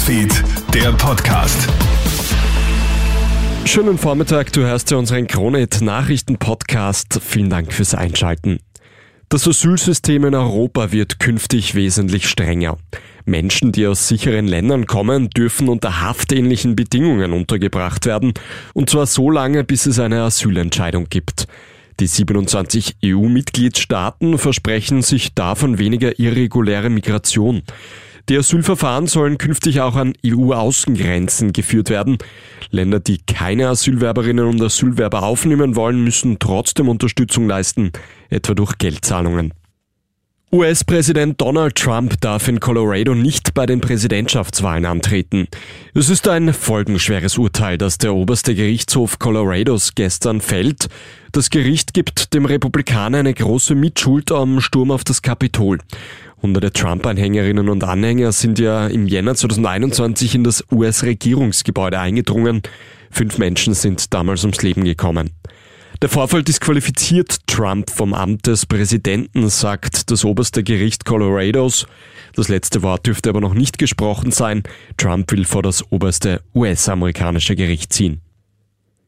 Newsfeed, der Podcast. Schönen Vormittag, du hörst ja unseren Kronet Nachrichten Podcast. Vielen Dank fürs Einschalten. Das Asylsystem in Europa wird künftig wesentlich strenger. Menschen, die aus sicheren Ländern kommen, dürfen unter haftähnlichen Bedingungen untergebracht werden, und zwar so lange, bis es eine Asylentscheidung gibt. Die 27 EU-Mitgliedstaaten versprechen sich davon weniger irreguläre Migration. Die Asylverfahren sollen künftig auch an EU-Außengrenzen geführt werden. Länder, die keine Asylwerberinnen und Asylwerber aufnehmen wollen, müssen trotzdem Unterstützung leisten, etwa durch Geldzahlungen. US-Präsident Donald Trump darf in Colorado nicht bei den Präsidentschaftswahlen antreten. Es ist ein folgenschweres Urteil, das der oberste Gerichtshof Colorados gestern fällt. Das Gericht gibt dem Republikaner eine große Mitschuld am Sturm auf das Kapitol. Hunderte Trump-Anhängerinnen und Anhänger sind ja im Jänner 2021 in das US-Regierungsgebäude eingedrungen. Fünf Menschen sind damals ums Leben gekommen. Der Vorfall disqualifiziert Trump vom Amt des Präsidenten, sagt das oberste Gericht Colorados. Das letzte Wort dürfte aber noch nicht gesprochen sein. Trump will vor das oberste US-amerikanische Gericht ziehen.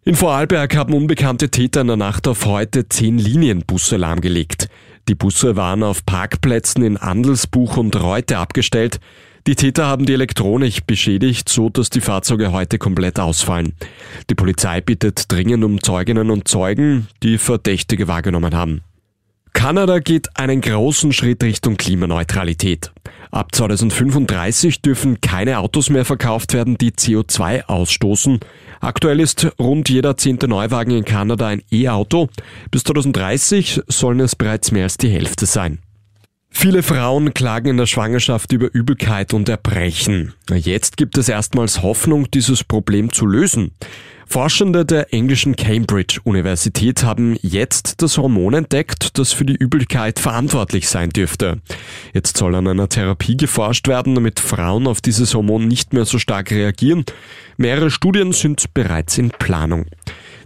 In Vorarlberg haben unbekannte Täter in der Nacht auf heute zehn Linienbusse lahmgelegt. Die Busse waren auf Parkplätzen in Andelsbuch und Reute abgestellt. Die Täter haben die Elektronik beschädigt, so dass die Fahrzeuge heute komplett ausfallen. Die Polizei bittet dringend um Zeuginnen und Zeugen, die Verdächtige wahrgenommen haben. Kanada geht einen großen Schritt Richtung Klimaneutralität. Ab 2035 dürfen keine Autos mehr verkauft werden, die CO2 ausstoßen. Aktuell ist rund jeder zehnte Neuwagen in Kanada ein E-Auto. Bis 2030 sollen es bereits mehr als die Hälfte sein. Viele Frauen klagen in der Schwangerschaft über Übelkeit und Erbrechen. Jetzt gibt es erstmals Hoffnung, dieses Problem zu lösen. Forschende der englischen Cambridge Universität haben jetzt das Hormon entdeckt, das für die Übelkeit verantwortlich sein dürfte. Jetzt soll an einer Therapie geforscht werden, damit Frauen auf dieses Hormon nicht mehr so stark reagieren. Mehrere Studien sind bereits in Planung.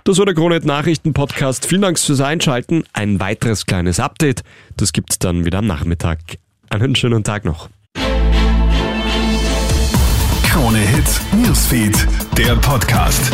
Das war der Kronet Nachrichten Podcast. Vielen Dank fürs Einschalten. Ein weiteres kleines Update, das gibt's dann wieder am Nachmittag. Einen schönen Tag noch. Krone Hits, Newsfeed, der Podcast.